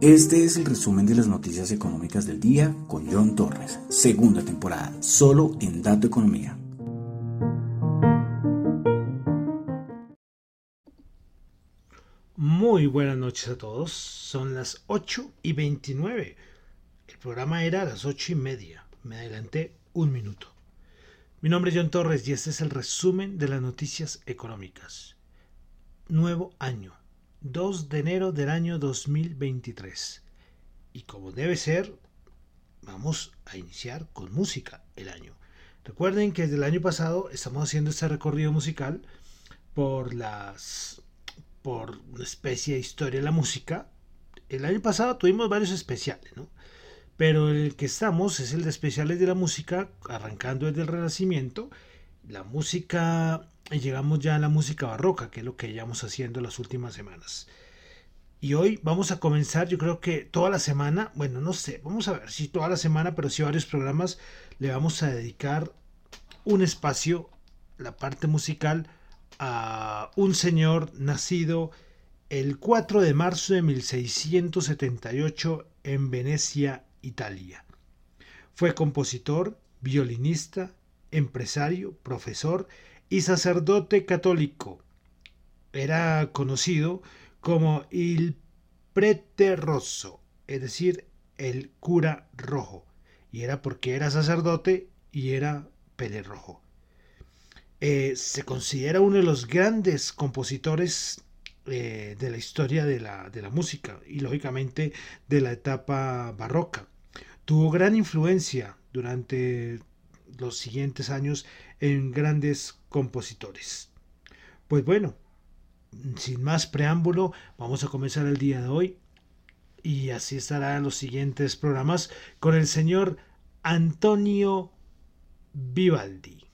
Este es el resumen de las noticias económicas del día con John Torres, segunda temporada, solo en Dato Economía. Muy buenas noches a todos, son las 8 y 29. El programa era a las 8 y media, me adelanté un minuto. Mi nombre es John Torres y este es el resumen de las noticias económicas. Nuevo año 2 de enero del año 2023. Y como debe ser, vamos a iniciar con música el año. Recuerden que desde el año pasado estamos haciendo este recorrido musical por las por una especie de historia de la música. El año pasado tuvimos varios especiales, ¿no? Pero el que estamos es el de especiales de la música, arrancando desde el Renacimiento. La música y llegamos ya a la música barroca, que es lo que llevamos haciendo las últimas semanas. Y hoy vamos a comenzar, yo creo que toda la semana, bueno, no sé, vamos a ver si toda la semana, pero si varios programas le vamos a dedicar un espacio, la parte musical, a un señor nacido el 4 de marzo de 1678 en Venecia, Italia. Fue compositor, violinista, empresario, profesor y sacerdote católico. Era conocido como il prete rosso, es decir, el cura rojo, y era porque era sacerdote y era pelirrojo. Eh, se considera uno de los grandes compositores eh, de la historia de la, de la música y lógicamente de la etapa barroca. Tuvo gran influencia durante los siguientes años en grandes compositores. Pues bueno, sin más preámbulo, vamos a comenzar el día de hoy y así estarán los siguientes programas con el señor Antonio Vivaldi.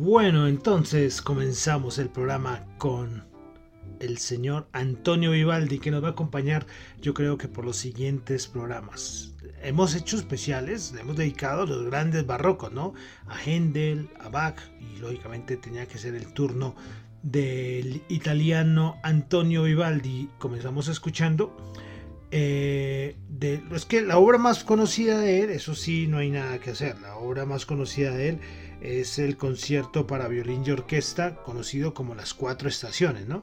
Bueno, entonces comenzamos el programa con el señor Antonio Vivaldi que nos va a acompañar yo creo que por los siguientes programas. Hemos hecho especiales, hemos dedicado a los grandes barrocos, ¿no? A Händel, a Bach y lógicamente tenía que ser el turno del italiano Antonio Vivaldi. Comenzamos escuchando eh, de, es que la obra más conocida de él, eso sí, no hay nada que hacer. La obra más conocida de él es el concierto para violín y orquesta, conocido como Las Cuatro Estaciones, ¿no?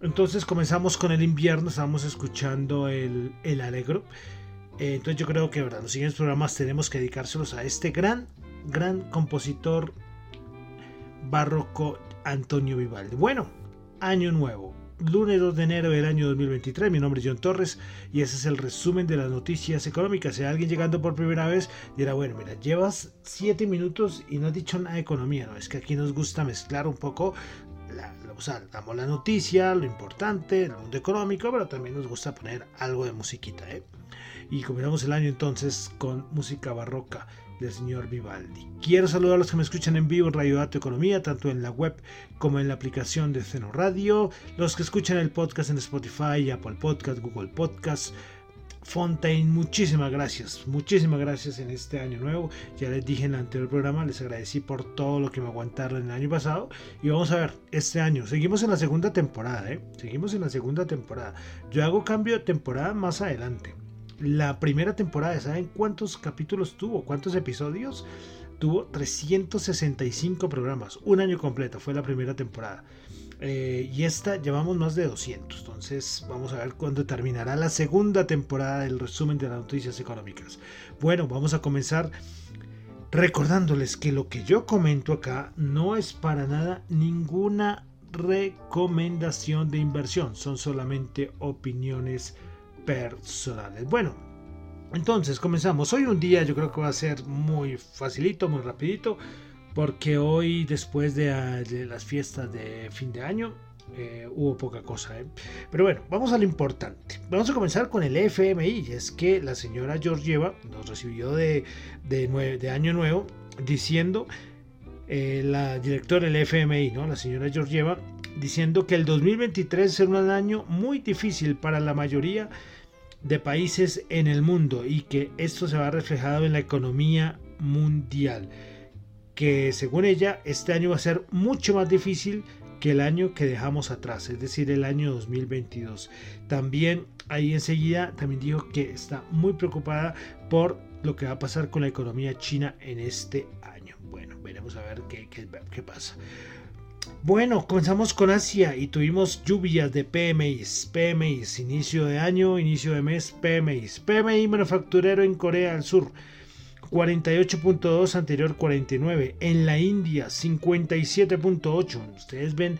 Entonces comenzamos con el invierno, estamos escuchando el, el Alegro. Eh, entonces yo creo que ¿verdad? los siguientes programas tenemos que dedicárselos a este gran, gran compositor barroco Antonio Vivaldi. Bueno, año nuevo lunes 2 de enero del año 2023. Mi nombre es John Torres y ese es el resumen de las noticias económicas. Si alguien llegando por primera vez dirá, bueno, mira, llevas 7 minutos y no has dicho nada de economía. No, es que aquí nos gusta mezclar un poco la, o sea, damos la noticia, lo importante, el mundo económico, pero también nos gusta poner algo de musiquita. ¿eh? Y comenzamos el año entonces con música barroca del señor Vivaldi. Quiero saludar a los que me escuchan en vivo en Radio Dato Economía, tanto en la web como en la aplicación de Ceno Radio, los que escuchan el podcast en Spotify, Apple Podcast, Google Podcast, Fontaine, muchísimas gracias, muchísimas gracias en este año nuevo. Ya les dije en el anterior programa, les agradecí por todo lo que me aguantaron el año pasado. Y vamos a ver, este año, seguimos en la segunda temporada, ¿eh? Seguimos en la segunda temporada. Yo hago cambio de temporada más adelante la primera temporada, ¿saben cuántos capítulos tuvo? ¿Cuántos episodios? Tuvo 365 programas, un año completo, fue la primera temporada. Eh, y esta llevamos más de 200, entonces vamos a ver cuándo terminará la segunda temporada del resumen de las noticias económicas. Bueno, vamos a comenzar recordándoles que lo que yo comento acá no es para nada ninguna recomendación de inversión, son solamente opiniones personales. Bueno, entonces comenzamos. Hoy un día yo creo que va a ser muy facilito, muy rapidito, porque hoy después de, las fiestas de fin de año eh, hubo poca cosa. ¿eh? Pero bueno, vamos a lo importante. Vamos a comenzar con el FMI. Es que la señora Georgieva nos recibió de, de, año nuevo diciendo, eh, la directora del FMI, ¿no? la señora Georgieva, diciendo que el 2023 será un año muy difícil para la mayoría de países en el mundo y que esto se va reflejado en la economía mundial. Que según ella, este año va a ser mucho más difícil que el año que dejamos atrás, es decir, el año 2022. También ahí enseguida también dijo que está muy preocupada por lo que va a pasar con la economía china en este año. Veremos a ver qué, qué, qué pasa. Bueno, comenzamos con Asia y tuvimos lluvias de PMIs, PMIs, inicio de año, inicio de mes, PMIs, PMI manufacturero en Corea del Sur, 48.2 anterior 49, en la India 57.8, ustedes ven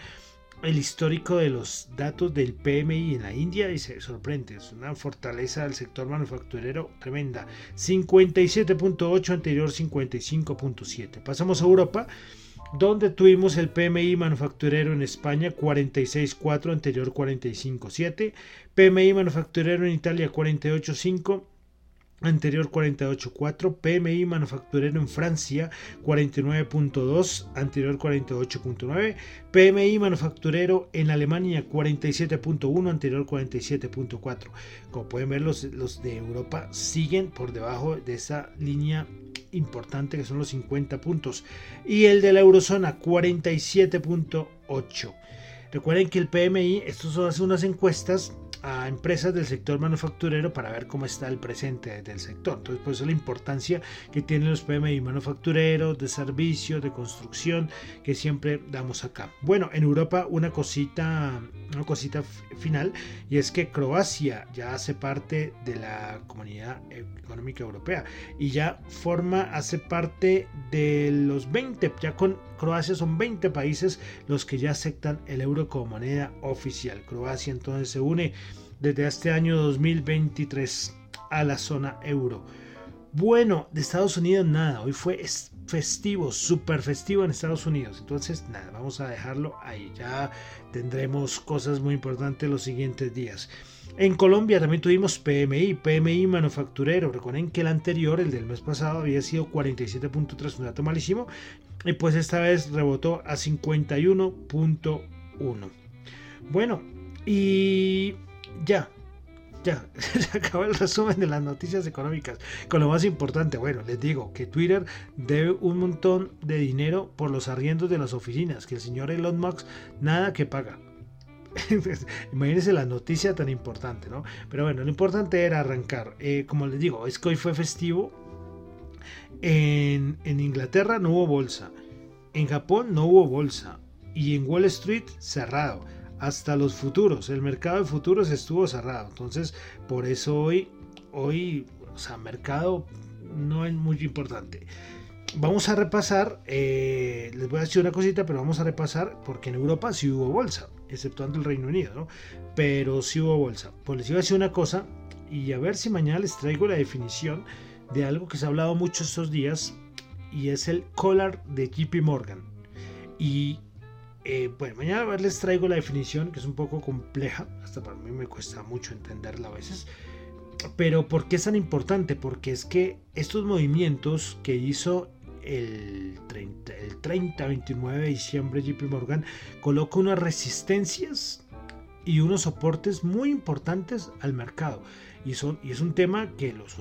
el histórico de los datos del PMI en la India y se sorprende, es una fortaleza del sector manufacturero tremenda, 57.8 anterior 55.7. Pasamos a Europa donde tuvimos el PMI manufacturero en España 46.4, anterior 45.7, PMI manufacturero en Italia 48.5, anterior 48.4, PMI manufacturero en Francia 49.2, anterior 48.9, PMI manufacturero en Alemania 47.1, anterior 47.4. Como pueden ver, los, los de Europa siguen por debajo de esa línea importante que son los 50 puntos. Y el de la eurozona 47.8. Recuerden que el PMI, estos son unas encuestas a empresas del sector manufacturero para ver cómo está el presente del sector. Entonces, por eso la importancia que tienen los PMI manufactureros, de servicio, de construcción, que siempre damos acá. Bueno, en Europa una cosita, una cosita final, y es que Croacia ya hace parte de la Comunidad Económica Europea y ya forma, hace parte de los 20, ya con Croacia son 20 países los que ya aceptan el euro como moneda oficial. Croacia entonces se une desde este año 2023 a la zona euro. Bueno, de Estados Unidos nada, hoy fue festivo, súper festivo en Estados Unidos. Entonces, nada, vamos a dejarlo ahí. Ya tendremos cosas muy importantes los siguientes días. En Colombia también tuvimos PMI, PMI manufacturero. Recuerden que el anterior, el del mes pasado, había sido 47.3, un dato malísimo. Y pues esta vez rebotó a 51.1. Bueno, y ya, ya, se acabó el resumen de las noticias económicas. Con lo más importante, bueno, les digo que Twitter debe un montón de dinero por los arriendos de las oficinas, que el señor Elon Musk nada que paga. Imagínense la noticia tan importante, ¿no? Pero bueno, lo importante era arrancar. Eh, como les digo, es que hoy fue festivo. En, Inglaterra no hubo bolsa. En Japón no hubo bolsa. Y en Wall Street cerrado hasta los futuros. El mercado de futuros estuvo cerrado. Entonces, por eso hoy, hoy, o sea, mercado no es muy importante. Vamos a repasar, eh, les voy a decir una cosita, pero vamos a repasar porque en Europa sí hubo bolsa, exceptuando el Reino Unido, ¿no? Pero sí hubo bolsa. Pues les iba a decir una cosa y a ver si mañana les traigo la definición de algo que se ha hablado mucho estos días y es el collar de JP Morgan. Y eh, bueno, mañana les traigo la definición que es un poco compleja, hasta para mí me cuesta mucho entenderla a veces. Pero ¿por qué es tan importante? Porque es que estos movimientos que hizo el 30, el 30 29 de diciembre JP Morgan coloca unas resistencias y unos soportes muy importantes al mercado. Y, son, y es un tema que los,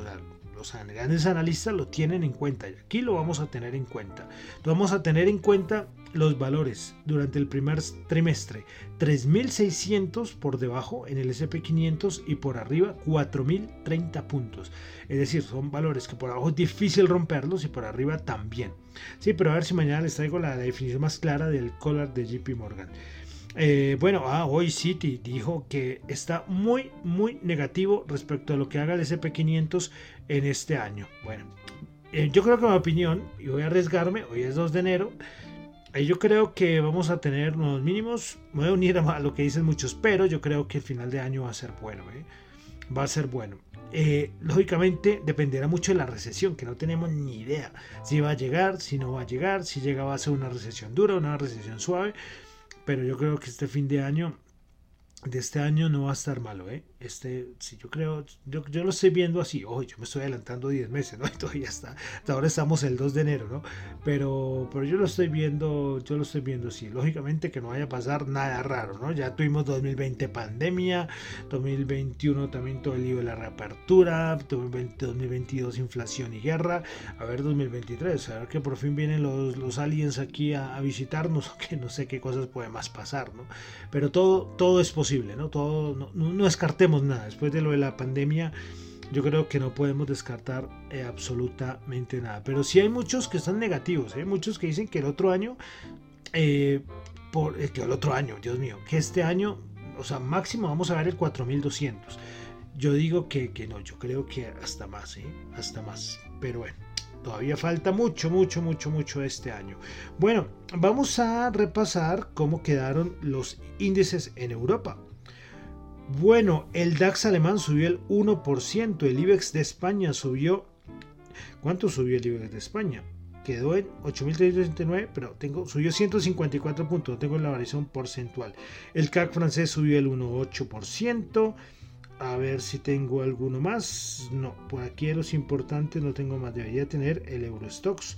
los grandes analistas lo tienen en cuenta. Y aquí lo vamos a tener en cuenta. Vamos a tener en cuenta los valores durante el primer trimestre 3.600 por debajo en el SP500 y por arriba 4.030 puntos. Es decir, son valores que por abajo es difícil romperlos y por arriba también. Sí, pero a ver si mañana les traigo la definición más clara del collar de JP Morgan. Eh, bueno, ah, hoy City dijo que está muy, muy negativo respecto a lo que haga el SP500 en este año. Bueno, eh, yo creo que mi opinión, y voy a arriesgarme, hoy es 2 de enero, yo creo que vamos a tener unos mínimos. Me voy a unir a lo que dicen muchos, pero yo creo que el final de año va a ser bueno. ¿eh? Va a ser bueno. Eh, lógicamente dependerá mucho de la recesión, que no tenemos ni idea si va a llegar, si no va a llegar, si llega va a ser una recesión dura, una recesión suave. Pero yo creo que este fin de año de este año no va a estar malo, ¿eh? Este, si yo creo, yo, yo, lo estoy viendo así, oye, yo me estoy adelantando 10 meses, ¿no? Y todavía está, hasta ahora estamos el 2 de enero, ¿no? Pero, pero yo lo estoy viendo, yo lo estoy viendo así, lógicamente que no vaya a pasar nada raro, ¿no? Ya tuvimos 2020 pandemia, 2021 también todo el lío de la reapertura, 2022 inflación y guerra, a ver 2023, a ver que por fin vienen los, los aliens aquí a, a visitarnos, que no sé qué cosas puede más pasar, ¿no? Pero todo, todo es posible ¿no? Todo, no, descartemos nada. Después de lo de la pandemia, yo creo que no podemos descartar eh, absolutamente nada. Pero sí hay muchos que están negativos, hay ¿eh? muchos que dicen que el otro año, eh, por, que el otro año, Dios mío, que este año, o sea, máximo vamos a ver el 4200. Yo digo que, que no, yo creo que hasta más, hasta más. Pero bueno. Todavía falta mucho, mucho, mucho, mucho este año. Bueno, vamos a repasar cómo quedaron los índices en Europa. Bueno, el DAX alemán subió el 1%, el IBEX de España subió... ¿Cuánto subió el IBEX de España? Quedó en 8.369, pero tengo, subió 154 puntos, tengo la variación porcentual. El CAC francés subió el 1,8%. A ver si tengo alguno más. No, por aquí los importantes no tengo más. Debería tener el Eurostox,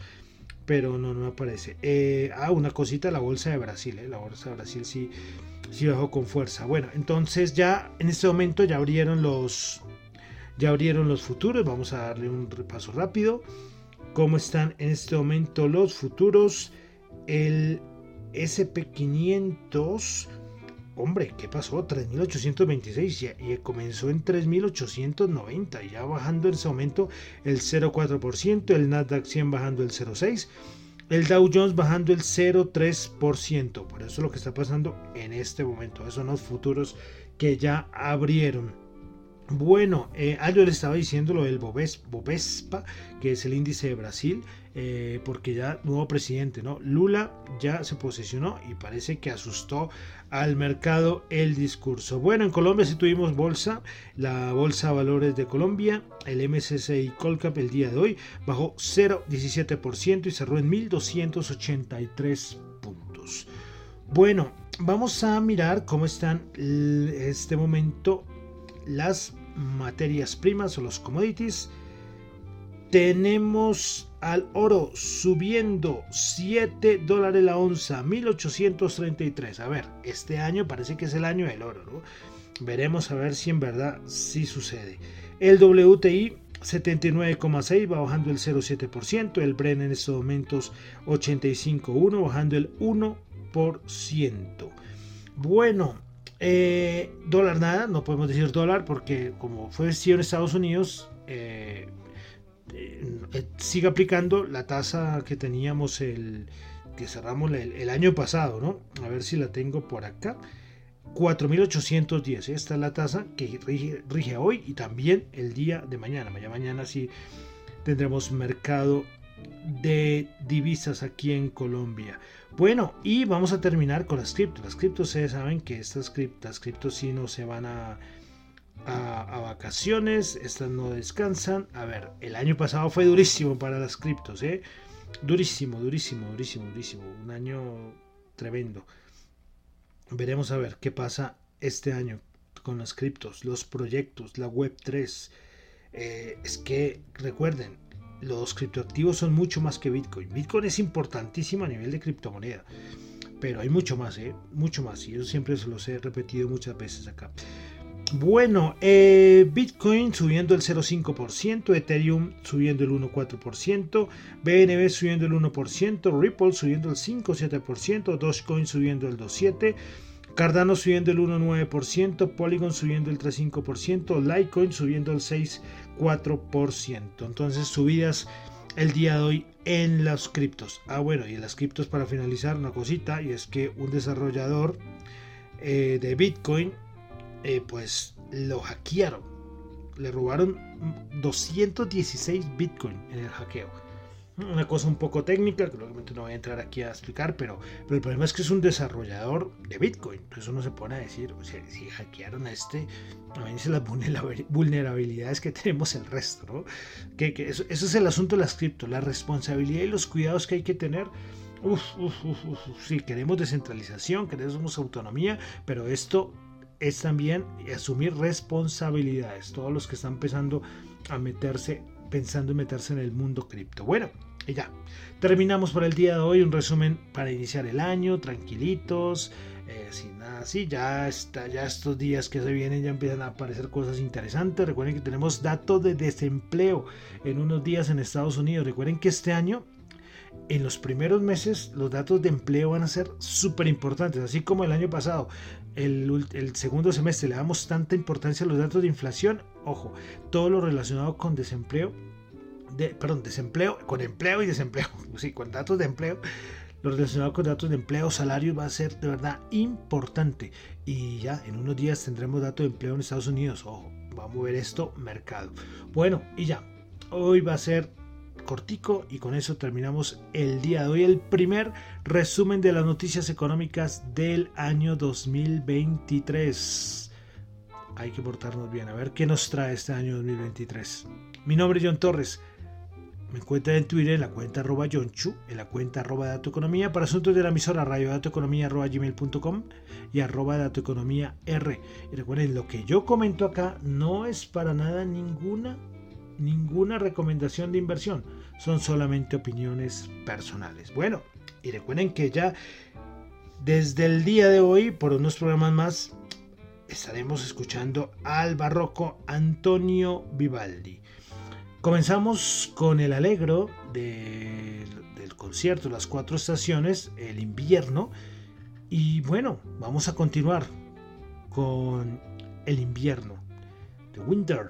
pero no, no me aparece. Eh, ah, una cosita, la bolsa de Brasil. Eh. La bolsa de Brasil sí, sí bajó con fuerza. Bueno, entonces ya en este momento ya abrieron los, ya abrieron los futuros. Vamos a darle un repaso rápido. ¿Cómo están en este momento los futuros? El SP500 hombre, ¿qué pasó? 3.826 y, comenzó en 3.890 y ya bajando en ese momento el 0,4%, el Nasdaq 100 bajando el 0,6%, el Dow Jones bajando el 0,3%. Por eso es lo que está pasando en este momento. Esos son los futuros que ya abrieron. Bueno, eh, ah, yo le estaba diciendo lo del Bovespa, que es el índice de Brasil, eh, porque ya nuevo presidente, ¿no? Lula ya se posesionó y parece que asustó al mercado el discurso. Bueno, en Colombia sí tuvimos bolsa, la bolsa de valores de Colombia, el MSCI Colcap el día de hoy bajó 0,17% y cerró en 1.283 puntos. Bueno, vamos a mirar cómo están en este momento las materias primas o los commodities. Tenemos al oro subiendo 7 dólares la onza, 1833. A ver, este año parece que es el año del oro, ¿no? Veremos a ver si en verdad sí sucede. El WTI 79,6 va bajando el 0,7%. El Bren en estos momentos 85,1 bajando el 1%. Bueno, eh, dólar nada, no podemos decir dólar porque como fue en Estados Unidos, eh, eh, sigue aplicando la tasa que teníamos el que cerramos el, año pasado, ¿no? A ver si la tengo por acá. 4.810. Esta es la tasa que rige, rige, hoy y también el día de mañana. Mañana, mañana sí tendremos mercado de divisas aquí en Colombia. Bueno, y vamos a terminar con las criptos. Las criptos, ustedes saben que estas criptas, criptos sí no se van a, a, vacaciones, estas no descansan. A ver, el año pasado fue durísimo para las criptos, ¿eh? Durísimo, durísimo, durísimo, durísimo. Un año tremendo. Veremos a ver qué pasa este año con las criptos, los proyectos, la web 3. Eh, es que recuerden, los criptoactivos son mucho más que Bitcoin. Bitcoin es importantísimo a nivel de criptomoneda, pero hay mucho más, ¿eh? mucho más. Y yo siempre se los he repetido muchas veces acá. Bueno, eh, Bitcoin subiendo el 0,5%, Ethereum subiendo el 1,4%, BNB subiendo el 1%, Ripple subiendo el 5,7%, Dogecoin subiendo el 2,7%, Cardano subiendo el 1,9%, Polygon subiendo el 3,5%, Litecoin subiendo el 6,4%. Entonces subidas el día de hoy en las criptos. Ah, bueno, y en las criptos para finalizar una cosita, y es que un desarrollador eh, de Bitcoin, eh, pues lo hackearon. Le robaron 216 Bitcoin en el hackeo una cosa un poco técnica, que obviamente no voy a entrar aquí a explicar, pero, pero el problema es que es un desarrollador de Bitcoin. Entonces uno se pone a decir, o sea, si hackearon a este, imagínense las vulnerabilidades que tenemos el resto, ¿no? Que, que eso, es el asunto de las cripto, la responsabilidad y los cuidados que hay que tener. Uf, uf, uf, sí, queremos descentralización, queremos autonomía, pero esto es también asumir responsabilidades. Todos los que están empezando a meterse pensando en meterse en el mundo cripto. Bueno, y ya, terminamos por el día de hoy un resumen para iniciar el año, tranquilitos, eh, sin nada así, ya, está, ya estos días que se vienen ya empiezan a aparecer cosas interesantes. Recuerden que tenemos datos de desempleo en unos días en Estados Unidos. Recuerden que este año en los primeros meses los datos de empleo van a ser súper importantes, así como el año pasado. El, segundo semestre le damos tanta importancia a los datos de inflación, ojo, todo lo relacionado con desempleo, de, perdón, desempleo, con empleo y desempleo, sí, con datos de empleo, lo relacionado con datos de empleo, salarios va a ser de verdad importante. Y ya en unos días tendremos datos de empleo en Estados Unidos, ojo, va a mover esto mercado. Bueno, y ya, hoy va a ser cortico y con eso terminamos el día de hoy el primer resumen de las noticias económicas del año 2023 hay que portarnos bien a ver qué nos trae este año 2023 mi nombre es John Torres. Me encuentran en Twitter en la cuenta arroba Chu, en la cuenta arroba Dato Economía, para asuntos de la emisora radio economía arroba gmail.com y arroba Dato Economía R. Y recuerden, lo que yo comento acá no es para nada ninguna ninguna recomendación de inversión, son solamente opiniones personales. Bueno, y recuerden que ya desde el día de hoy, por unos programas más, estaremos escuchando al barroco Antonio Vivaldi. Comenzamos con el alegro del concierto Las Cuatro Estaciones, el invierno, y bueno, vamos a continuar con el invierno, The Winter,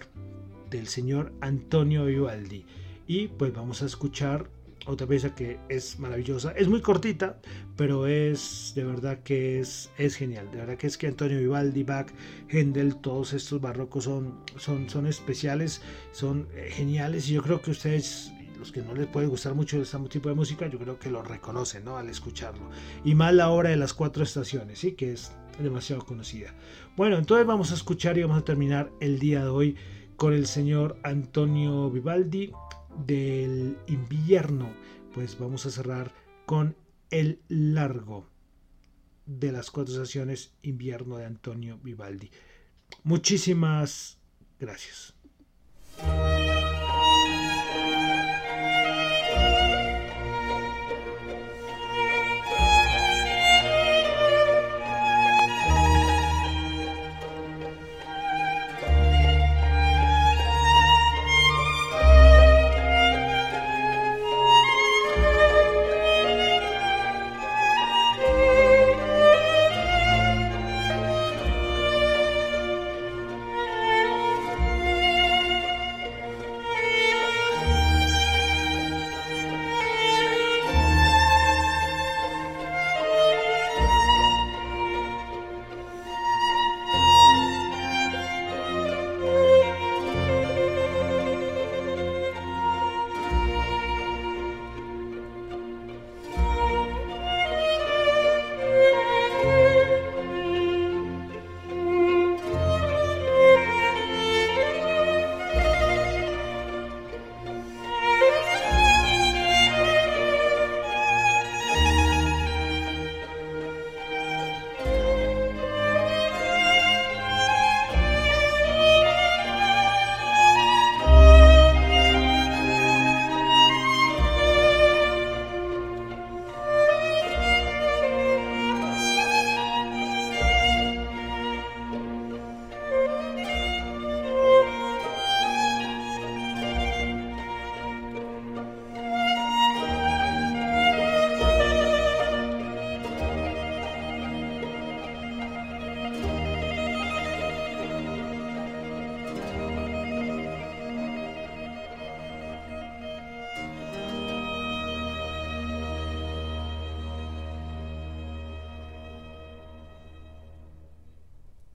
del señor Antonio Vivaldi. Y pues vamos a escuchar otra pieza que es maravillosa. Es muy cortita, pero es de verdad que es, es genial. De verdad que es que Antonio Vivaldi, Bach, Händel, todos estos barrocos son, son, son especiales, son eh, geniales. Y yo creo que ustedes, los que no les puede gustar mucho este tipo de música, yo creo que lo reconocen ¿no? al escucharlo. Y más la hora de las cuatro estaciones, ¿sí? que es demasiado conocida. Bueno, entonces vamos a escuchar y vamos a terminar el día de hoy con el señor Antonio Vivaldi del invierno, pues vamos a cerrar con el largo de las cuatro estaciones invierno de Antonio Vivaldi. Muchísimas gracias.